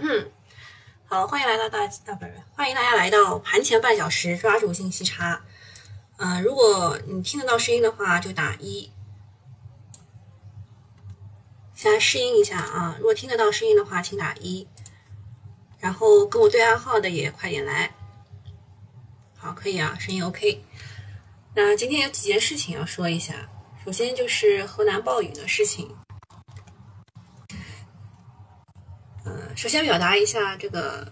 嗯，好，欢迎来到大大，不是，欢迎大家来到盘前半小时抓住信息差。嗯，如果你听得到声音的话，就打一。现在试音一下啊，如果听得到声音的话，请打一。然后跟我对暗号的也快点来。好，可以啊，声音 OK。那今天有几件事情要说一下，首先就是河南暴雨的事情。呃，首先表达一下这个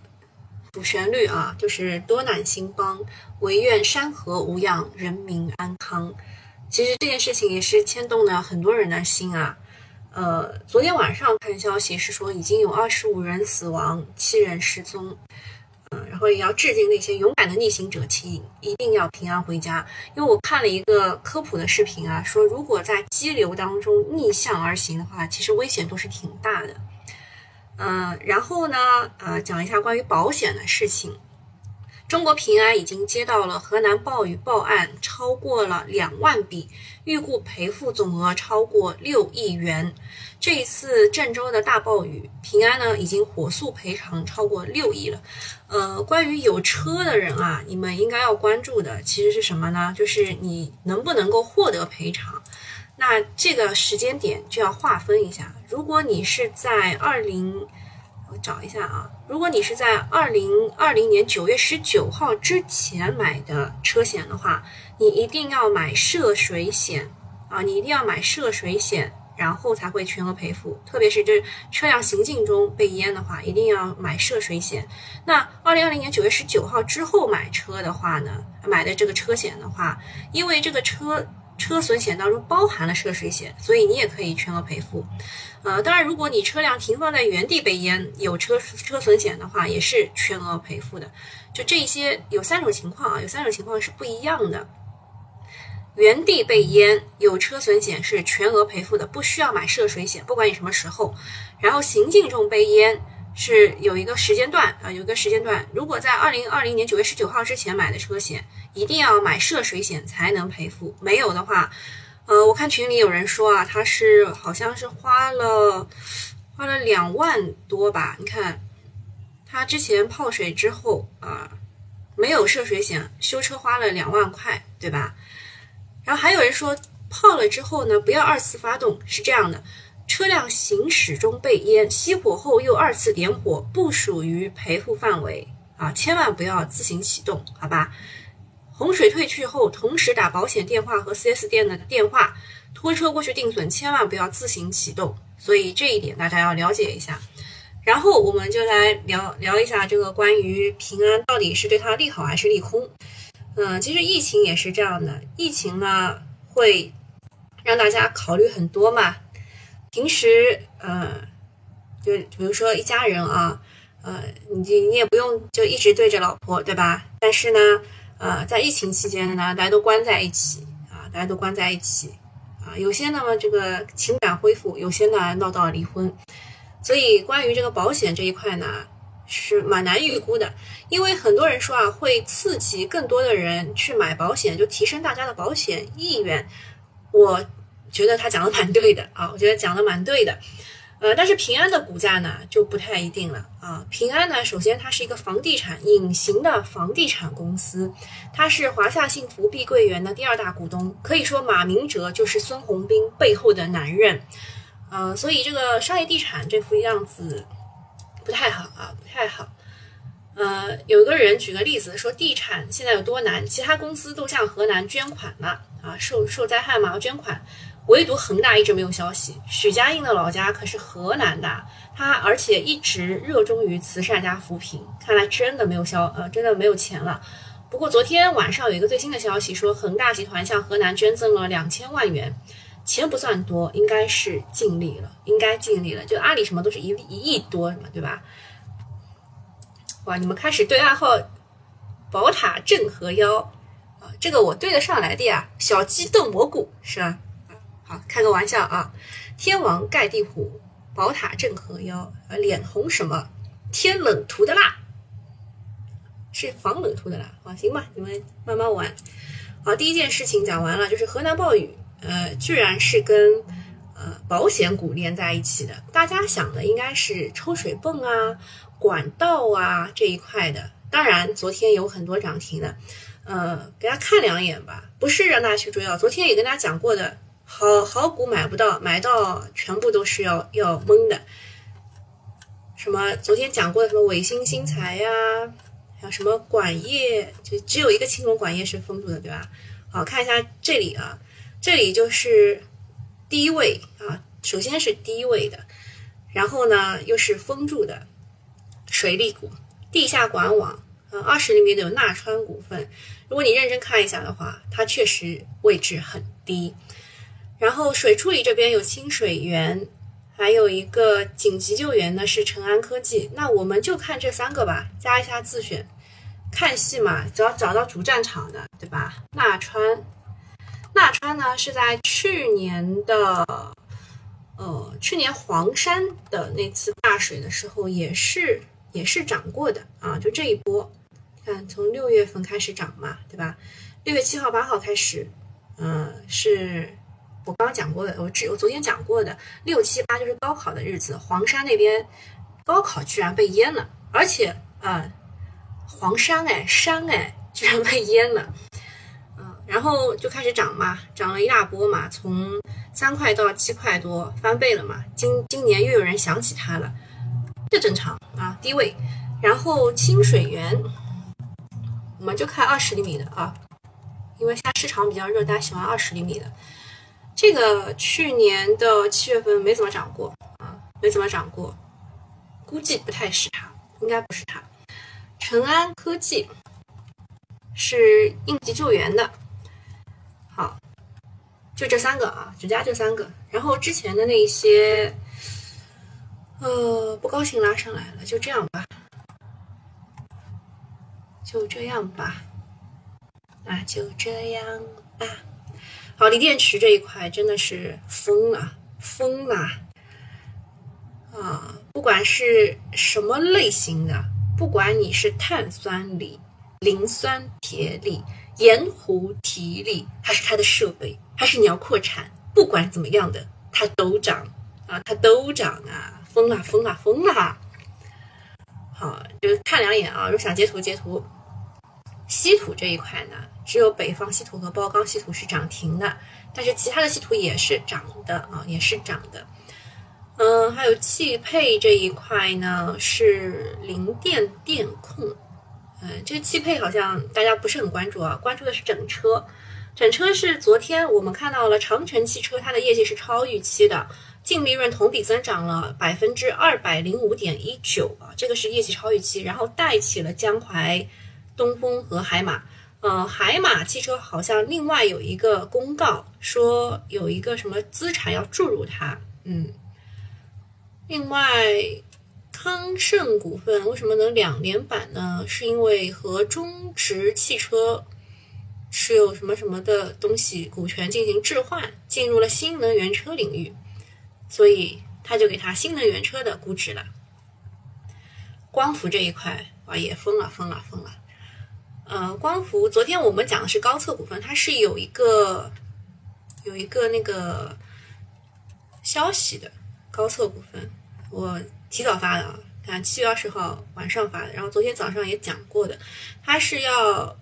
主旋律啊，就是多难兴邦，唯愿山河无恙，人民安康。其实这件事情也是牵动了很多人的心啊。呃，昨天晚上看消息是说已经有二十五人死亡，七人失踪。嗯，然后也要致敬那些勇敢的逆行者，请一定要平安回家。因为我看了一个科普的视频啊，说如果在激流当中逆向而行的话，其实危险度是挺大的。嗯，然后呢，呃，讲一下关于保险的事情。中国平安已经接到了河南暴雨报案，超过了两万笔，预估赔付总额超过六亿元。这一次郑州的大暴雨，平安呢已经火速赔偿超过六亿了。呃，关于有车的人啊，你们应该要关注的其实是什么呢？就是你能不能够获得赔偿。那这个时间点就要划分一下。如果你是在二零，我找一下啊。如果你是在二零二零年九月十九号之前买的车险的话，你一定要买涉水险啊，你一定要买涉水险，然后才会全额赔付。特别是这车辆行进中被淹的话，一定要买涉水险。那二零二零年九月十九号之后买车的话呢，买的这个车险的话，因为这个车。车损险当中包含了涉水险，所以你也可以全额赔付。呃，当然，如果你车辆停放在原地被淹，有车车损险的话，也是全额赔付的。就这些有三种情况啊，有三种情况是不一样的。原地被淹有车损险是全额赔付的，不需要买涉水险，不管你什么时候。然后行进中被淹。是有一个时间段啊，有一个时间段。如果在二零二零年九月十九号之前买的车险，一定要买涉水险才能赔付。没有的话，呃，我看群里有人说啊，他是好像是花了花了两万多吧？你看他之前泡水之后啊，没有涉水险，修车花了两万块，对吧？然后还有人说泡了之后呢，不要二次发动，是这样的。车辆行驶中被淹，熄火后又二次点火，不属于赔付范围啊！千万不要自行启动，好吧？洪水退去后，同时打保险电话和 4S 店的电话，拖车过去定损，千万不要自行启动。所以这一点大家要了解一下。然后我们就来聊聊一下这个关于平安到底是对它利好还是利空？嗯，其实疫情也是这样的，疫情呢会让大家考虑很多嘛。平时，呃，就比如说一家人啊，呃，你你也不用就一直对着老婆，对吧？但是呢，呃，在疫情期间呢，大家都关在一起啊，大家都关在一起啊，有些呢这个情感恢复，有些呢闹到离婚，所以关于这个保险这一块呢，是蛮难预估的，因为很多人说啊，会刺激更多的人去买保险，就提升大家的保险意愿。我。觉得他讲的蛮对的啊，我觉得讲的蛮对的，呃，但是平安的股价呢就不太一定了啊。平安呢，首先它是一个房地产隐形的房地产公司，它是华夏幸福碧桂园的第二大股东，可以说马明哲就是孙宏斌背后的男人，呃，所以这个商业地产这副样子不太好啊，不太好。呃，有个人举个例子说，地产现在有多难，其他公司都向河南捐款了啊，受受灾害嘛要捐款。唯独恒大一直没有消息。许家印的老家可是河南的，他而且一直热衷于慈善加扶贫，看来真的没有消呃，真的没有钱了。不过昨天晚上有一个最新的消息说，恒大集团向河南捐赠了两千万元，钱不算多，应该是尽力了，应该尽力了。就阿里什么都是一一亿多什么，对吧？哇，你们开始对暗号宝塔镇河妖啊，这个我对得上来的呀，小鸡炖蘑菇是吧？好，开个玩笑啊！天王盖地虎，宝塔镇河妖，呃，脸红什么？天冷涂的蜡，是防冷涂的蜡。好，行吧，你们慢慢玩。好，第一件事情讲完了，就是河南暴雨，呃，居然是跟呃保险股连在一起的。大家想的应该是抽水泵啊、管道啊这一块的。当然，昨天有很多涨停的，呃，给大家看两眼吧，不是让大家去追啊。昨天也跟大家讲过的，好好股买不到，买到全部都是要要懵的。什么昨天讲过的什么伟星新材呀，还有什么管业，就只有一个青龙管业是封住的，对吧？好看一下这里啊，这里就是低位啊，首先是低位的，然后呢又是封住的水利股。地下管网，呃，二十厘米的有纳川股份。如果你认真看一下的话，它确实位置很低。然后水处理这边有清水源，还有一个紧急救援呢是成安科技。那我们就看这三个吧，加一下自选。看戏嘛，只要找到主战场的，对吧？纳川，纳川呢是在去年的，呃，去年黄山的那次大水的时候也是。也是涨过的啊，就这一波，看从六月份开始涨嘛，对吧？六月七号、八号开始，嗯，是我刚刚讲过的，我只我昨天讲过的，六七八就是高考的日子，黄山那边高考居然被淹了，而且啊，黄山哎山哎居然被淹了，嗯，然后就开始涨嘛，涨了一大波嘛，从三块到七块多，翻倍了嘛，今今年又有人想起它了。这正常啊，低位，然后清水源，我们就看二十厘米的啊，因为现在市场比较热，大家喜欢二十厘米的。这个去年的七月份没怎么涨过啊，没怎么涨过，估计不太是它，应该不是它。成安科技是应急救援的，好，就这三个啊，只加这三个，然后之前的那些。呃，不高兴拉上来了，就这样吧，就这样吧，那就这样吧。好，锂电池这一块真的是疯了，疯了啊！不管是什么类型的，不管你是碳酸锂、磷酸铁锂、盐湖提锂，还是它的设备，还是你要扩产，不管怎么样的，它都涨啊，它都涨啊。疯了，疯了，疯了！好，就看两眼啊。如果想截图，截图。稀土这一块呢，只有北方稀土和包钢稀土是涨停的，但是其他的稀土也是涨的啊，也是涨的。嗯，还有汽配这一块呢，是零电电控。嗯，这个汽配好像大家不是很关注啊，关注的是整车。整车是昨天我们看到了长城汽车，它的业绩是超预期的。净利润同比增长了百分之二百零五点一九啊，这个是业绩超预期，然后带起了江淮、东风和海马。呃，海马汽车好像另外有一个公告说有一个什么资产要注入它，嗯。另外，康盛股份为什么能两连板呢？是因为和中值汽车持有什么什么的东西股权进行置换，进入了新能源车领域。所以他就给他新能源车的估值了。光伏这一块啊也疯了疯了疯了。呃，光伏昨天我们讲的是高测股份，它是有一个有一个那个消息的高测股份，我提早发的啊，看七月二十号晚上发的，然后昨天早上也讲过的，它是要。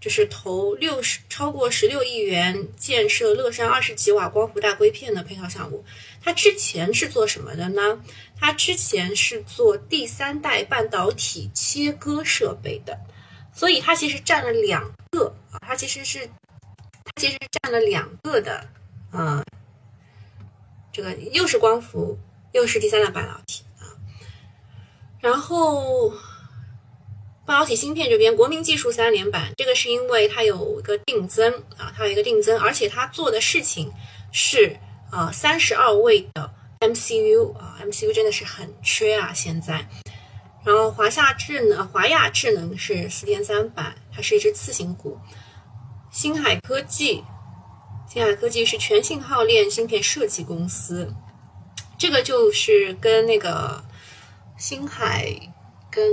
就是投六十超过十六亿元建设乐山二十几瓦光伏大硅片的配套项目。它之前是做什么的呢？它之前是做第三代半导体切割设备的，所以它其实占了两个啊，它其实是它其实占了两个的，呃，这个又是光伏又是第三代半导体啊，然后。半导体芯片这边，国民技术三连板，这个是因为它有一个定增啊，它有一个定增，而且它做的事情是啊三十二位的 MCU 啊，MCU 真的是很缺啊现在。然后华夏智能、华亚智能是四天三板，它是一只次新股。星海科技，星海科技是全信号链芯片设计公司，这个就是跟那个星海跟。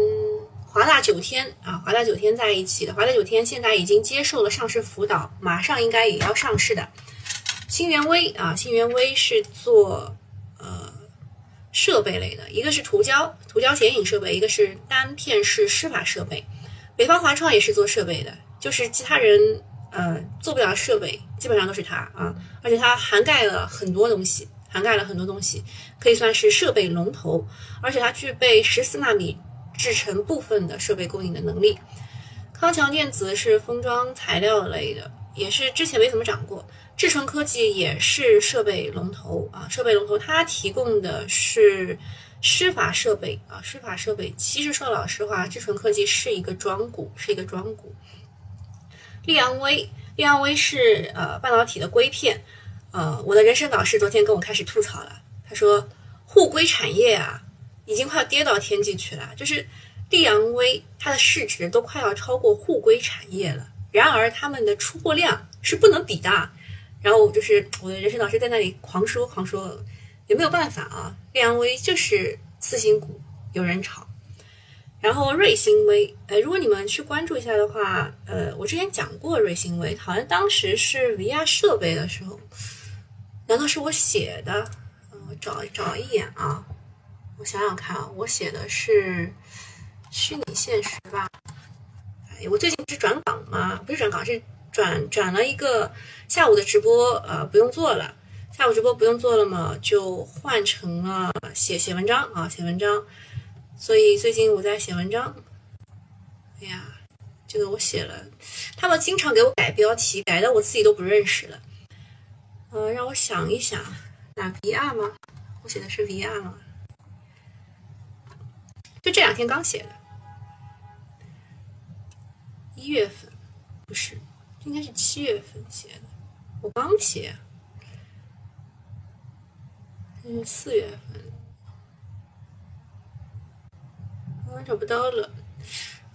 华大九天啊，华大九天在一起的。华大九天现在已经接受了上市辅导，马上应该也要上市的。新源微啊，新源微是做设备类的，一个是涂胶涂胶显影设备，一个是单片式湿法设备。北方华创也是做设备的，就是其他人呃做不了设备，基本上都是它啊，而且它涵盖了很多东西，涵盖了很多东西，可以算是设备龙头，而且它具备十四纳米制成部分的设备供应的能力。康强电子是封装材料类的，也是之前没怎么涨过。智纯科技也是设备龙头啊，设备龙头，它提供的是湿法设备啊，湿法设备。其实说老实话，智纯科技是一个庄股，是一个庄股。利昂微，利昂微是呃半导体的硅片，呃，我的人生导师昨天跟我开始吐槽了，他说沪硅产业啊，已经快要跌到天际去了，就是利昂微它的市值都快要超过沪硅产业了，然而他们的出货量是不能比的。然后就是我的人生导师在那里狂说狂说，也没有办法啊。利昂微就是次新股，有人炒。然后瑞星微，呃，如果你们去关注一下的话，呃，我之前讲过瑞星微，好像当时是 VR 设备的时候，难道是我写的？嗯，我找找一眼啊，我想想看啊，我写的是虚拟现实吧？哎，我最近不是转岗吗？不是转岗是。转转了一个下午的直播，呃，不用做了。下午直播不用做了嘛，就换成了写写文章啊，写文章。所以最近我在写文章。哎呀，这个我写了，他们经常给我改标题，改的我自己都不认识了。呃，让我想一想，哪 VR 吗？我写的是 VR 吗？就这两天刚写的，一月份，不是。应该是七月份写的，我刚写，这是四月份，我找不到了，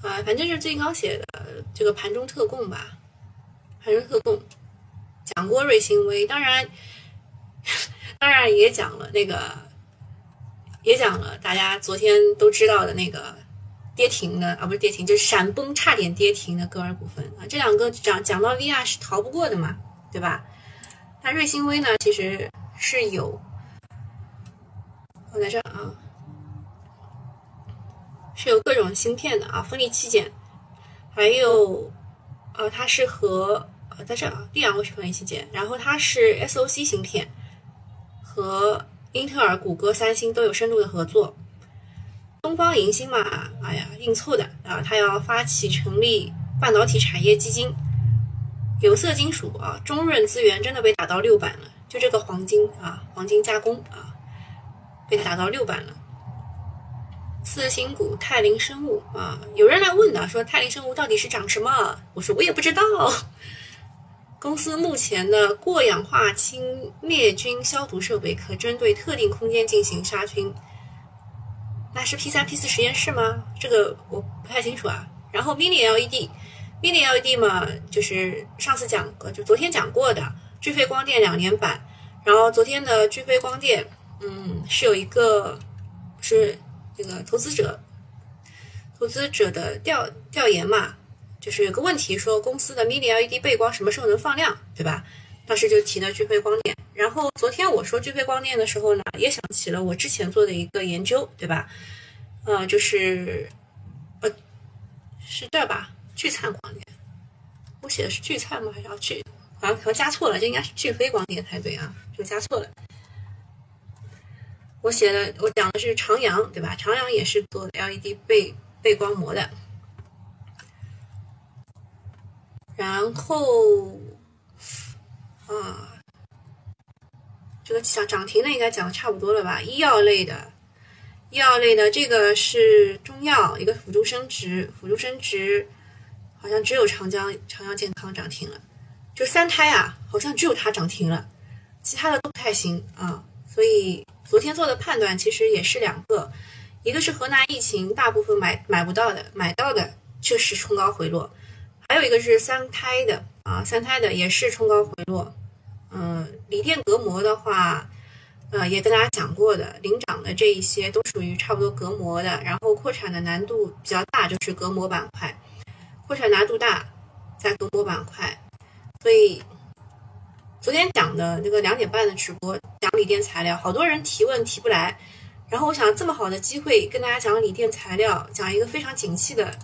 啊，反正是最近刚写的这个盘中特供吧，盘中特供讲过瑞星微，当然，当然也讲了那个，也讲了大家昨天都知道的那个。跌停的啊，不是跌停，就是闪崩，差点跌停的歌尔股份啊，这两个讲讲到 VR 是逃不过的嘛，对吧？那瑞星微呢，其实是有，我在这啊，是有各种芯片的啊，分离器件，还有呃，它是和呃在这啊，利昂微是分离器件，然后它是 SOC 芯片，和英特尔、谷歌、三星都有深度的合作。东方银星嘛，哎呀，硬凑的啊！他要发起成立半导体产业基金，有色金属啊，中润资源真的被打到六板了，就这个黄金啊，黄金加工啊，被打到六板了。次新股泰林生物啊，有人来问的，说泰林生物到底是涨什么？我说我也不知道。公司目前的过氧化氢灭菌消毒设备可针对特定空间进行杀菌。那是 P 三 P 四实验室吗？这个我不太清楚啊。然后 Mini LED，Mini LED 嘛，就是上次讲过，就昨天讲过的聚飞光电两年版。然后昨天的聚飞光电，嗯，是有一个是这个投资者投资者的调调研嘛，就是有个问题说公司的 Mini LED 背光什么时候能放量，对吧？当时就提了聚飞光电。然后昨天我说聚飞光电的时候呢，也想起了我之前做的一个研究，对吧？呃，就是呃，是这吧？聚灿光电，我写的是聚灿吗？还是要聚？好像好像加错了，这应该是聚飞光电才对啊，就加错了。我写的我讲的是长阳，对吧？长阳也是做 LED 背背光膜的。然后啊。这个涨涨停的应该讲的差不多了吧？医药类的，医药类的这个是中药，一个辅助生殖，辅助生殖好像只有长江长江健康涨停了，就三胎啊，好像只有它涨停了，其他的都不太行啊。所以昨天做的判断其实也是两个，一个是河南疫情大部分买买不到的，买到的确实冲高回落，还有一个是三胎的啊，三胎的也是冲高回落。嗯，锂电隔膜的话，呃，也跟大家讲过的，领涨的这一些都属于差不多隔膜的，然后扩产的难度比较大，就是隔膜板块，扩产难度大，在隔膜板块，所以昨天讲的那个两点半的直播讲锂电材料，好多人提问提不来，然后我想这么好的机会跟大家讲锂电材料，讲一个非常景气的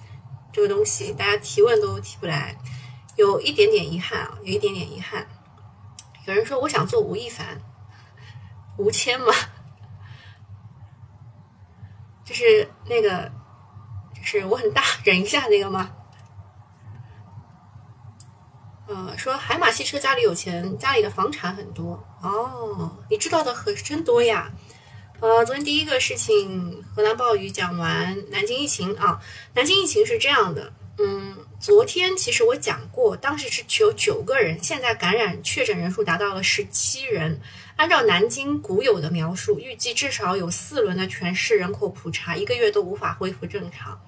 这个东西，大家提问都提不来，有一点点遗憾啊，有一点点遗憾。有人说我想做吴亦凡，吴谦嘛，就是那个，就是我很大，忍一下那个吗？呃，说海马汽车家里有钱，家里的房产很多哦，你知道的可真多呀。呃，昨天第一个事情，河南暴雨讲完，南京疫情啊，南京疫情是这样的，嗯。昨天其实我讲过，当时是只有九个人，现在感染确诊人数达到了十七人。按照南京古有的描述，预计至少有四轮的全市人口普查，一个月都无法恢复正常。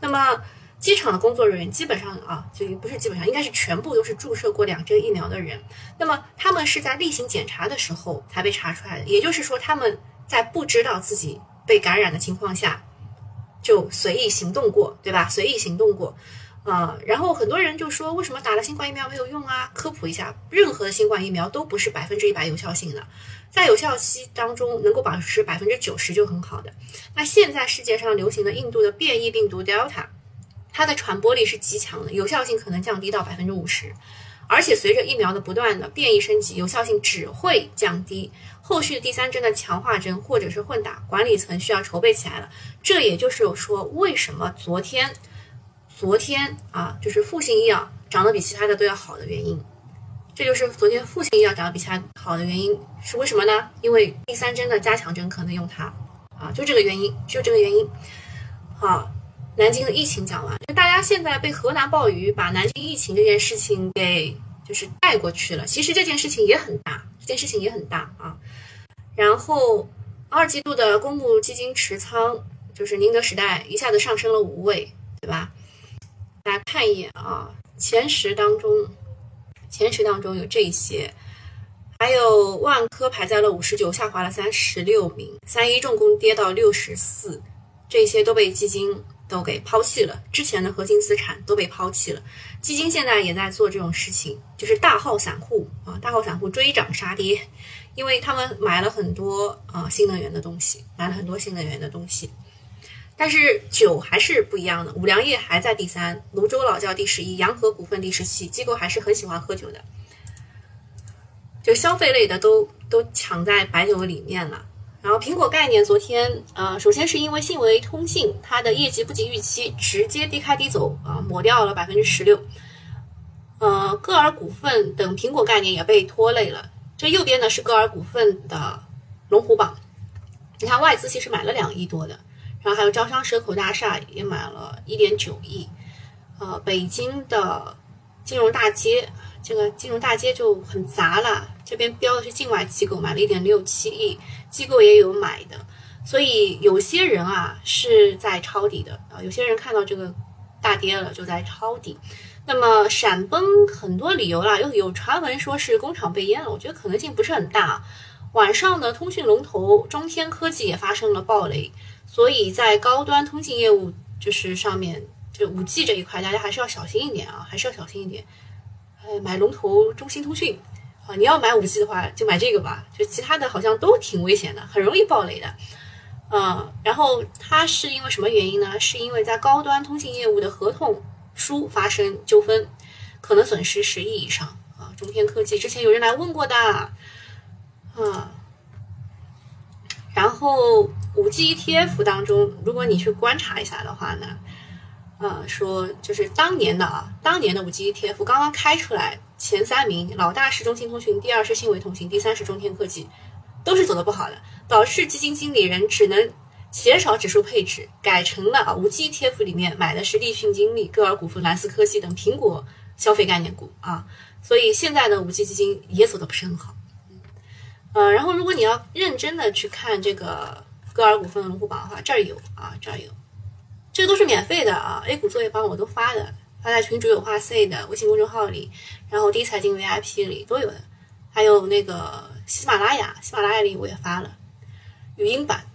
那么机场的工作人员基本上啊，就不是基本上，应该是全部都是注射过两针疫苗的人。那么他们是在例行检查的时候才被查出来的，也就是说他们在不知道自己被感染的情况下就随意行动过，对吧？随意行动过。啊，然后很多人就说，为什么打了新冠疫苗没有用啊？科普一下，任何的新冠疫苗都不是百分之一百有效性的，在有效期当中能够保持百分之九十就很好的。那现在世界上流行的印度的变异病毒 Delta，它的传播力是极强的，有效性可能降低到百分之五十，而且随着疫苗的不断的变异升级，有效性只会降低。后续第三针的强化针或者是混打，管理层需要筹备起来了。这也就是说，为什么昨天。昨天啊，就是复星医药涨得比其他的都要好的原因，这就是昨天复星医药涨得比其他好的原因是为什么呢？因为第三针的加强针可能用它啊，就这个原因，就这个原因。好，南京的疫情讲完，就大家现在被河南暴雨把南京疫情这件事情给就是带过去了，其实这件事情也很大，这件事情也很大啊。然后二季度的公募基金持仓就是宁德时代一下子上升了五位，对吧？大家看一眼啊，前十当中，前十当中有这些，还有万科排在了五十九，下滑了三十六名。三一重工跌到六十四，这些都被基金都给抛弃了，之前的核心资产都被抛弃了。基金现在也在做这种事情，就是大号散户啊，大号散户追涨杀跌，因为他们买了很多啊新能源的东西，买了很多新能源的东西。但是酒还是不一样的，五粮液还在第三，泸州老窖第十一，洋河股份第十七，机构还是很喜欢喝酒的，就消费类的都都抢在白酒里面了。然后苹果概念昨天，呃，首先是因为信维通信它的业绩不及预期，直接低开低走啊，抹掉了百分之十六。呃，歌尔股份等苹果概念也被拖累了。这右边呢是歌尔股份的龙虎榜，你看外资其实买了两亿多的。然后还有招商蛇口大厦也买了一点九亿，呃，北京的金融大街，这个金融大街就很杂了。这边标的是境外机构买了一点六七亿，机构也有买的，所以有些人啊是在抄底的啊，有些人看到这个大跌了就在抄底。那么闪崩很多理由啦，又有传闻说是工厂被淹了，我觉得可能性不是很大。晚上呢，通讯龙头中天科技也发生了暴雷。所以在高端通信业务就是上面，就五 G 这一块，大家还是要小心一点啊，还是要小心一点。呃，买龙头中兴通讯啊，你要买五 G 的话，就买这个吧。就其他的好像都挺危险的，很容易爆雷的。嗯，然后它是因为什么原因呢？是因为在高端通信业务的合同书发生纠纷，可能损失十亿以上啊。中天科技之前有人来问过的，啊。然后五 G ETF 当中，如果你去观察一下的话呢，呃，说就是当年的啊，当年的五 G ETF 刚刚开出来，前三名老大是中兴通讯，第二是信维通信，第三是中天科技，都是走的不好的，导致基金经理人只能减少指数配置，改成了啊五 G ETF 里面买的是立讯精密、歌尔股份、蓝思科技等苹果消费概念股啊，所以现在的五 G 基金也走的不是很好。呃，然后如果你要认真的去看这个歌尔股份的龙虎榜的话，这儿有啊，这儿有，这都是免费的啊，A 股作业帮我都发的，发在群主有话 C 的微信公众号里，然后第一财经 VIP 里都有的，还有那个喜马拉雅，喜马拉雅里我也发了语音版，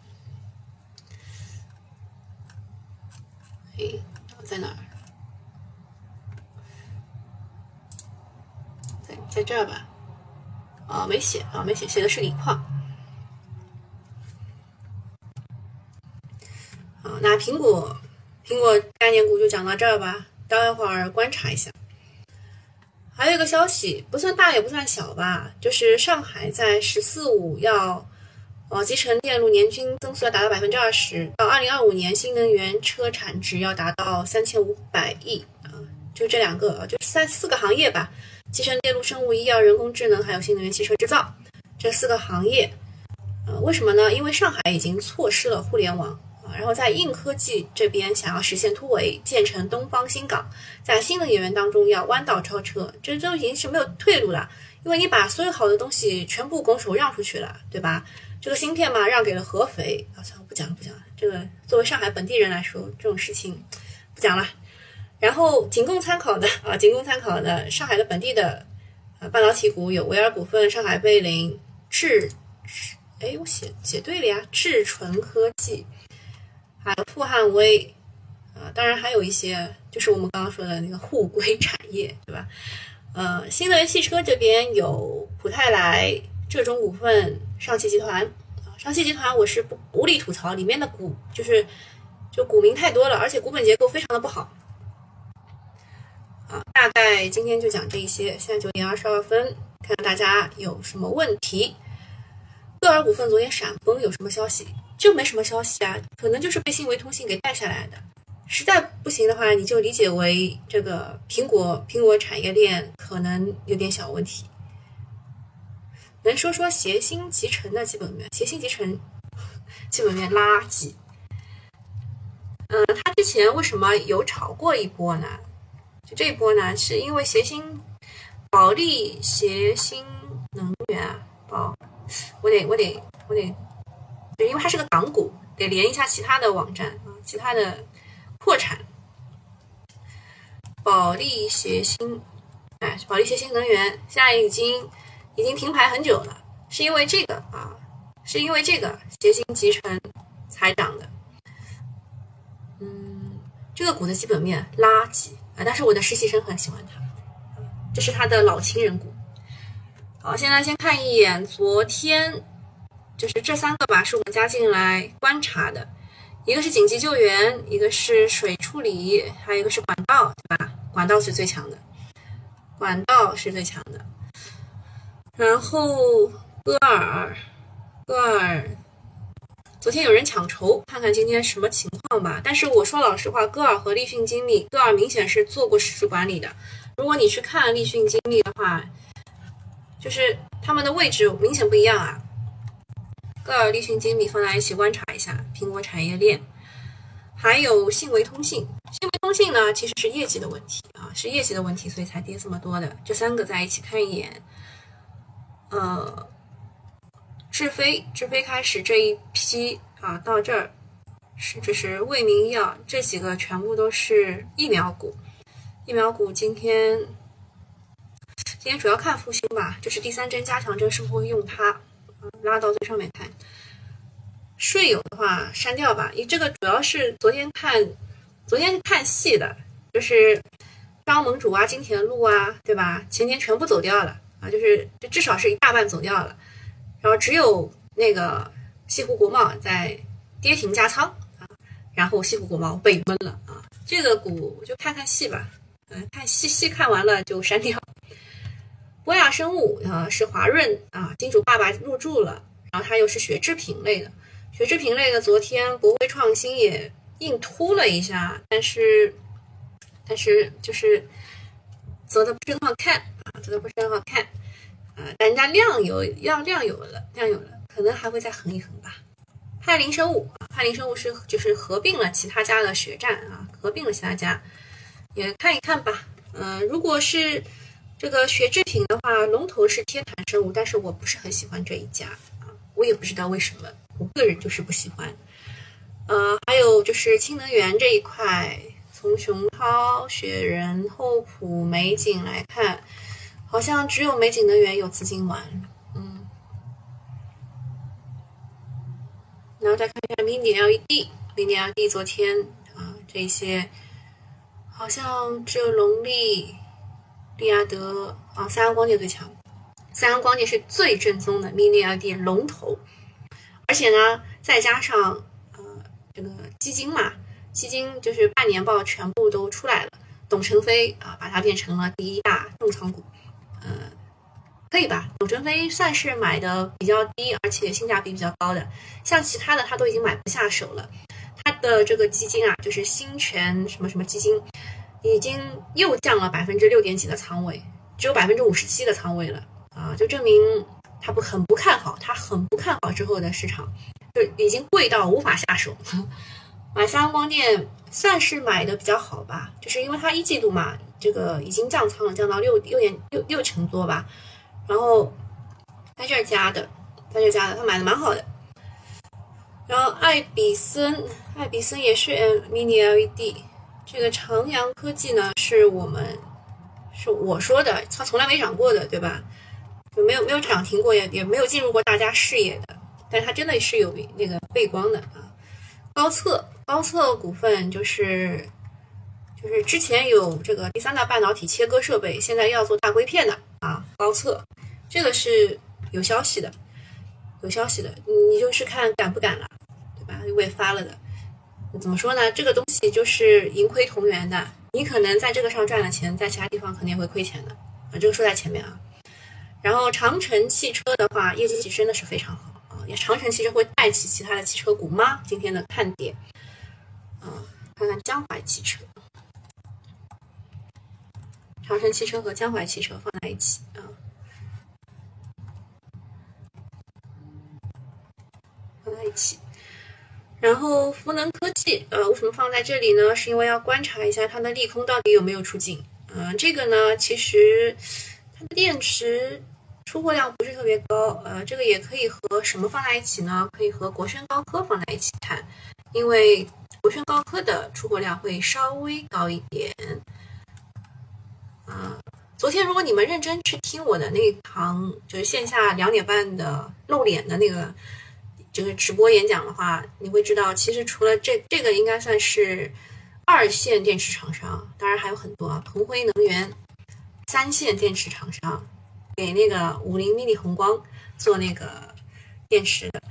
哎，在哪儿？在在这儿吧。啊，没写啊，没写，写的是锂矿。啊，那苹果，苹果概念股就讲到这儿吧，待会儿观察一下。还有一个消息，不算大也不算小吧，就是上海在“十四五”要，呃，集成电路年均增速要达到百分之二十，到二零二五年新能源车产值要达到三千五百亿啊，就这两个，就三四个行业吧，集成电路、生物医药、人工智能，还有新能源汽车制造这四个行业，呃，为什么呢？因为上海已经错失了互联网。然后在硬科技这边想要实现突围，建成东方新港，在新的演员当中要弯道超车，这都已经是没有退路了，因为你把所有好的东西全部拱手让出去了，对吧？这个芯片嘛，让给了合肥，啊，算了，不讲了，不讲了。这个作为上海本地人来说，这种事情不讲了。然后仅供参考的啊，仅供参考的上海的本地的呃半导体股有维尔股份、上海贝林、智，哎，我写写对了呀，智纯科技。还有富汉威，啊，当然还有一些，就是我们刚刚说的那个互硅产业，对吧？呃，新能源汽车这边有普泰来、浙中股份、上汽集团，啊，上汽集团我是不无力吐槽，里面的股就是就股民太多了，而且股本结构非常的不好。啊，大概今天就讲这一些，现在九点二十二分，看看大家有什么问题。歌尔股份昨天闪崩，有什么消息？就没什么消息啊，可能就是被新维通信给带下来的。实在不行的话，你就理解为这个苹果苹果产业链可能有点小问题。能说说协鑫集成的基本面？协鑫集成基本面垃圾。嗯，它之前为什么有炒过一波呢？就这一波呢，是因为协鑫、保利协鑫能源啊，保，我得我得我得。因为它是个港股，得连一下其他的网站啊，其他的破产。保利协鑫，哎，保利协鑫能源现在已经已经停牌很久了，是因为这个啊，是因为这个协鑫集成才涨的。嗯，这个股的基本面垃圾啊，但是我的实习生很喜欢它，这是他的老情人股。好，现在先看一眼昨天。就是这三个吧，是我们加进来观察的，一个是紧急救援，一个是水处理，还有一个是管道，对吧？管道是最强的，管道是最强的。然后戈尔，戈尔，昨天有人抢筹，看看今天什么情况吧。但是我说老实话，戈尔和立讯精密，戈尔明显是做过市值管理的。如果你去看立讯精密的话，就是他们的位置明显不一样啊。歌尔、立讯精密放在一起观察一下苹果产业链，还有信维通信。信维通信呢，其实是业绩的问题啊，是业绩的问题，所以才跌这么多的。这三个在一起看一眼，呃，智飞，智飞开始这一批啊，到这儿是这是卫民医药，这几个全部都是疫苗股。疫苗股今天今天主要看复星吧，这是第三针加强针，是不是会用它？拉到最上面看，税友的话删掉吧，你这个主要是昨天看，昨天看戏的，就是张盟主啊、金田路啊，对吧？前天全部走掉了啊，就是就至少是一大半走掉了，然后只有那个西湖国贸在跌停加仓啊，然后西湖国贸被闷了啊，这个股就看看戏吧，嗯，看戏戏看完了就删掉。博雅生物啊，是华润啊，金主爸爸入驻了，然后它又是血制品类的，血制品类的，昨天国威创新也硬突了一下，但是但是就是走的不是很好看啊，走的不是很好看啊，但人家量有量量有了，量有了，可能还会再横一横吧。派林生物啊，派林生物是就是合并了其他家的血战啊，合并了其他家，也看一看吧，嗯，如果是。这个血制品的话，龙头是天坛生物，但是我不是很喜欢这一家啊，我也不知道为什么，我个人就是不喜欢。呃，还有就是氢能源这一块，从熊涛、雪人、厚普、美景来看，好像只有美景能源有资金玩，嗯。然后再看一下 mini LED，mini LED 昨天啊，这些好像只有龙力。利亚德啊，三安光电最强，三洋光电是最正宗的 Mini LED 龙头，而且呢，再加上呃这个基金嘛，基金就是半年报全部都出来了，董承飞啊把它变成了第一大重仓股，呃，可以吧？董承飞算是买的比较低，而且性价比比较高的，像其他的他都已经买不下手了。他的这个基金啊，就是新泉什么什么基金，已经又降了百分之六点几的仓位，只有百分之五十七的仓位了啊，就证明他不很不看好，他很不看好之后的市场，就已经贵到无法下手。买三洋光电算是买的比较好吧，就是因为它一季度嘛，这个已经降仓了，降到六六点六六成多吧，然后在这儿加的，在这儿加的，他买的蛮好的。然后爱比森，爱比森也是 mini LED。这个长阳科技呢，是我们是我说的，它从来没涨过的，对吧？就没有没有涨停过，也也没有进入过大家视野的。但它真的是有那个背光的啊。高测，高测股份就是就是之前有这个第三代半导体切割设备，现在要做大硅片的啊。高测，这个是有消息的，有消息的，你就是看敢不敢了。对吧我也发了的，怎么说呢？这个东西就是盈亏同源的，你可能在这个上赚了钱，在其他地方肯定会亏钱的啊。这个说在前面啊。然后长城汽车的话，业绩真的是非常好啊。也长城汽车会带起其他的汽车股吗？今天的看点啊，看看江淮汽车，长城汽车和江淮汽车放在一起啊，放在一起。然后福能科技，呃，为什么放在这里呢？是因为要观察一下它的利空到底有没有出尽。嗯，这个呢，其实它的电池出货量不是特别高，呃，这个也可以和什么放在一起呢？可以和国轩高科放在一起看，因为国轩高科的出货量会稍微高一点。啊，昨天如果你们认真去听我的那一堂，就是线下两点半的露脸的那个。就是直播演讲的话，你会知道，其实除了这这个，应该算是二线电池厂商，当然还有很多啊，鹏辉能源三线电池厂商给那个五菱 mini 宏光做那个电池的。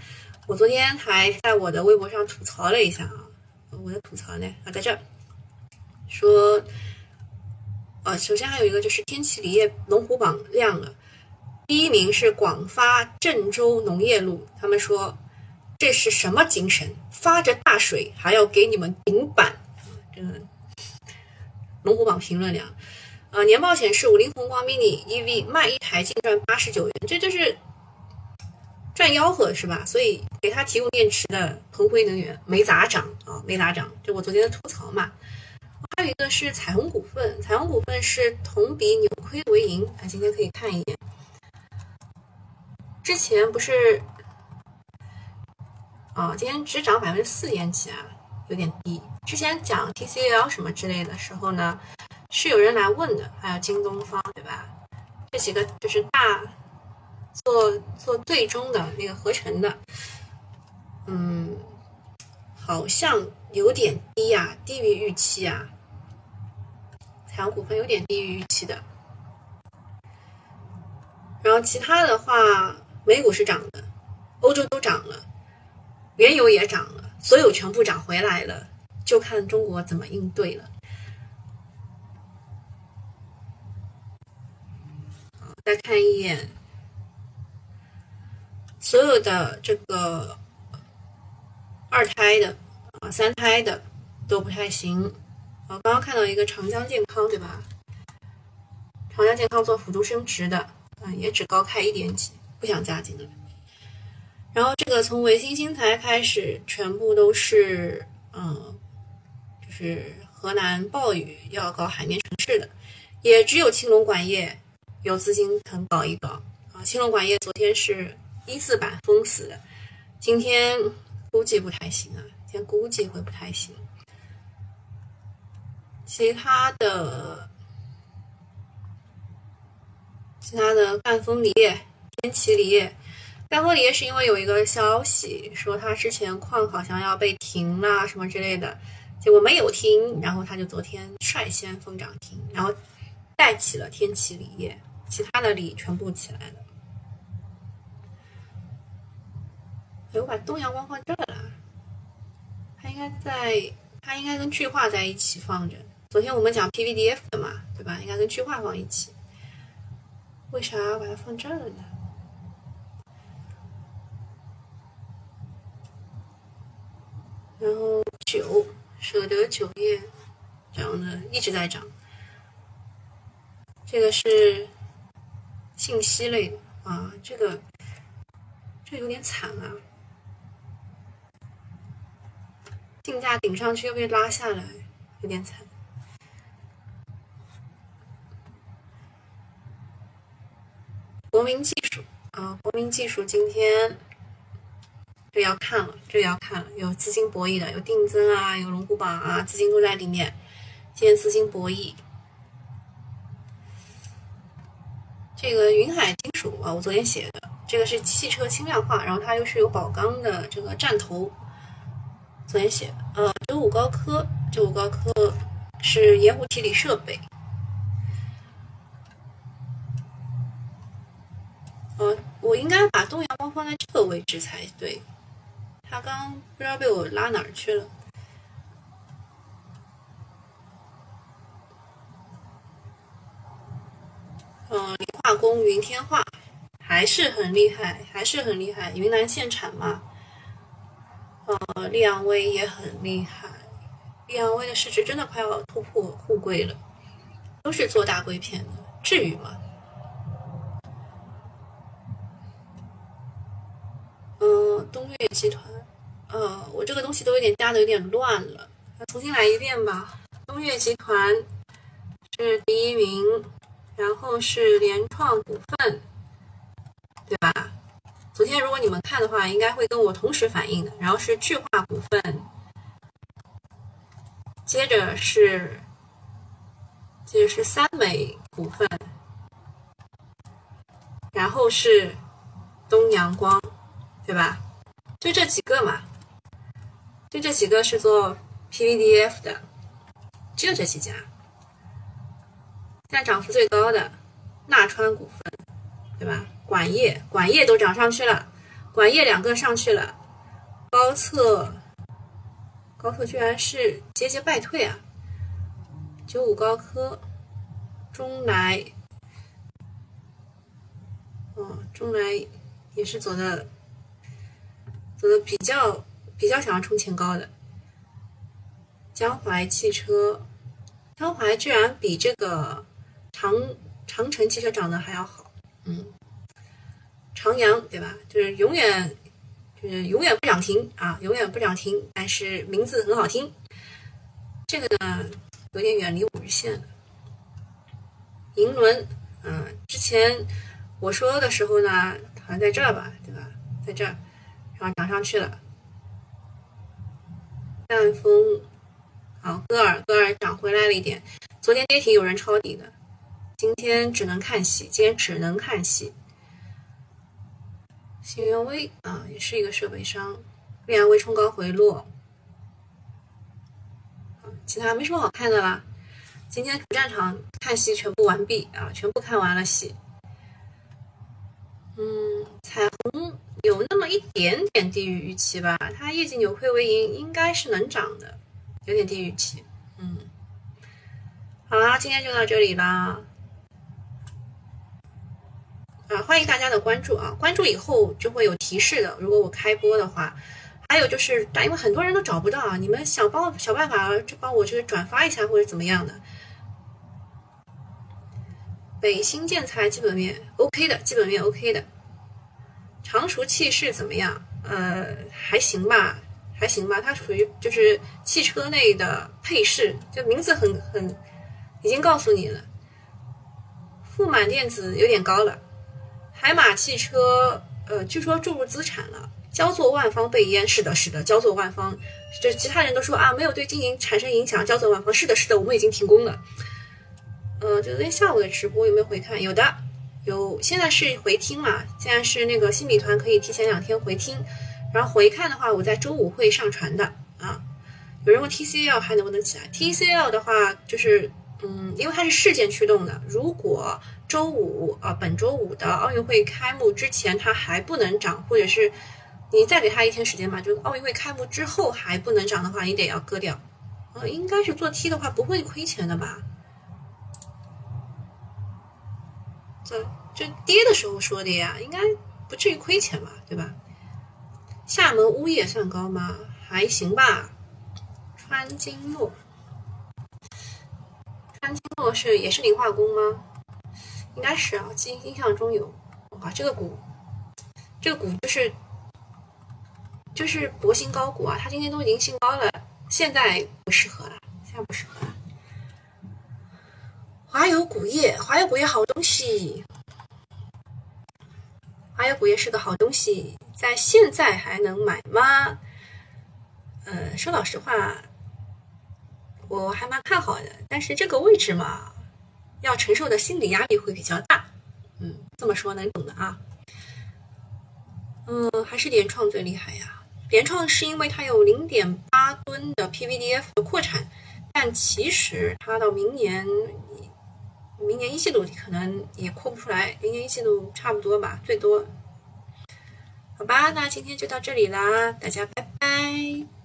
我昨天还在我的微博上吐槽了一下啊，我的吐槽呢啊在这说，呃，首先还有一个就是天齐锂业龙虎榜亮了，第一名是广发郑州农业路，他们说。这是什么精神？发着大水还要给你们顶板，这个龙虎榜评论量，呃，年报显示五菱宏光 mini EV 卖一台净赚八十九元，这就是赚吆喝是吧？所以给他提供电池的鹏辉能源没咋涨啊，没咋涨，就我昨天的吐槽嘛。还有一个是彩虹股份，彩虹股份是同比扭亏为盈，啊，今天可以看一眼，之前不是。啊，今天只涨百分之四点几啊，有点低。之前讲 TCL 什么之类的时候呢，是有人来问的，还有京东方，对吧？这几个就是大做做最终的那个合成的，嗯，好像有点低啊，低于预期啊。彩虹股份有点低于预期的。然后其他的话，美股是涨的，欧洲都涨了。原油也涨了，所有全部涨回来了，就看中国怎么应对了。再看一眼，所有的这个二胎的啊、三胎的都不太行。啊，刚刚看到一个长江健康，对吧？长江健康做辅助生殖的，啊，也只高开一点几，不想加进来。然后这个从维新新材开始，全部都是嗯，就是河南暴雨要搞海绵城市的，也只有青龙管业有资金肯搞一搞啊。青龙管业昨天是一字板封死的，今天估计不太行啊，今天估计会不太行。其他的，其他的赣锋锂业、天齐锂业。戴霍尼是因为有一个消息说他之前矿好像要被停了什么之类的，结果没有停，然后他就昨天率先封涨停，然后带起了天齐锂业，其他的锂全部起来了。哎，我把东阳光放这了，它应该在，它应该跟巨化在一起放着。昨天我们讲 PVDF 的嘛，对吧？应该跟巨化放一起。为啥把它放这了呢？然后酒，舍得酒业涨的一直在涨。这个是信息类的啊，这个这有点惨啊，竞价顶上去又被拉下来，有点惨。国民技术啊，国民技术今天这要看了，这要看了，有资金博弈的，有定增啊，有龙虎榜啊，资金都在里面。今天资金博弈，这个云海金属啊，我昨天写的，这个是汽车轻量化，然后它又是有宝钢的这个站头，昨天写的。呃，九五高科，九五高科是盐湖提锂设备。呃，我应该把东阳光放在这个位置才对，他刚不知道被我拉哪儿去了。嗯，化工、云天化还是很厉害，还是很厉害。云南限产嘛。呃，利昂威也很厉害，利昂威的市值真的快要突破沪硅了，都是做大硅片的，至于吗？嗯，东岳集团，呃，我这个东西都有点加的有点乱了，重新来一遍吧。东岳集团是第一名，然后是联创股份，对吧？昨天如果你们看的话，应该会跟我同时反应的。然后是巨化股份，接着是，接着是三美股份，然后是东阳光。对吧？就这几个嘛，就这几个是做 PVDF 的，只有这几家。现在涨幅最高的纳川股份，对吧？管业，管业都涨上去了，管业两个上去了，高测，高测居然是节节败退啊！九五高科，中来，哦，中来也是走的。走的比较比较想要冲前高的，江淮汽车，江淮居然比这个长长城汽车长得还要好，嗯，长阳对吧？就是永远就是永远不涨停啊，永远不涨停，但是名字很好听。这个呢有点远离五日线了。银轮，嗯，之前我说的时候呢，好像在这儿吧，对吧？在这儿。然后涨上去了，淡风，好，歌尔，歌尔涨回来了一点。昨天跌停有人抄底的，今天只能看戏，今天只能看戏。新源微啊，也是一个设备商，力阳微冲高回落，其他没什么好看的啦。今天主战场看戏全部完毕啊，全部看完了戏。嗯，彩虹。有那么一点点低于预期吧，它业绩扭亏为盈，应该是能涨的，有点低于预期。嗯，好啦，今天就到这里啦。啊，欢迎大家的关注啊，关注以后就会有提示的。如果我开播的话，还有就是，但因为很多人都找不到啊，你们想帮想办法就帮我这个转发一下或者怎么样的。北新建材基本面 OK 的，基本面 OK 的。长熟气势怎么样？呃，还行吧，还行吧。它属于就是汽车内的配饰，就名字很很，已经告诉你了。富满电子有点高了，海马汽车，呃，据说注入资产了。焦作万方被淹，是的，是的，焦作万方，就其他人都说啊，没有对经营产生影响。焦作万方，是的，是的，我们已经停工了。呃，昨天下午的直播有没有回看？有的。有，现在是回听嘛？现在是那个新米团可以提前两天回听，然后回看的话，我在周五会上传的啊。有人问 TCL 还能不能起来？TCL 的话，就是嗯，因为它是事件驱动的，如果周五啊，本周五的奥运会开幕之前它还不能涨，或者是你再给它一天时间吧，就奥运会开幕之后还不能涨的话，你得要割掉。呃，应该是做 T 的话不会亏钱的吧？这就跌的时候说的呀，应该不至于亏钱吧，对吧？厦门物业算高吗？还行吧。川金诺，川金诺是也是磷化工吗？应该是啊，记印象中有。哇，这个股，这个股就是就是博兴高股啊，它今天都已经新高了，现在不适合了，现在不适合了。华油钴业，华油钴业好东西，华油钴业是个好东西，在现在还能买吗？呃，说老实话。我还蛮看好的，但是这个位置嘛，要承受的心理压力会比较大。嗯，这么说能懂的啊。嗯，还是联创最厉害呀。联创是因为它有零点八吨的 PVDF 的扩产，但其实它到明年，明年一季度可能也扩不出来，明年一季度差不多吧，最多。好吧，那今天就到这里啦，大家拜拜。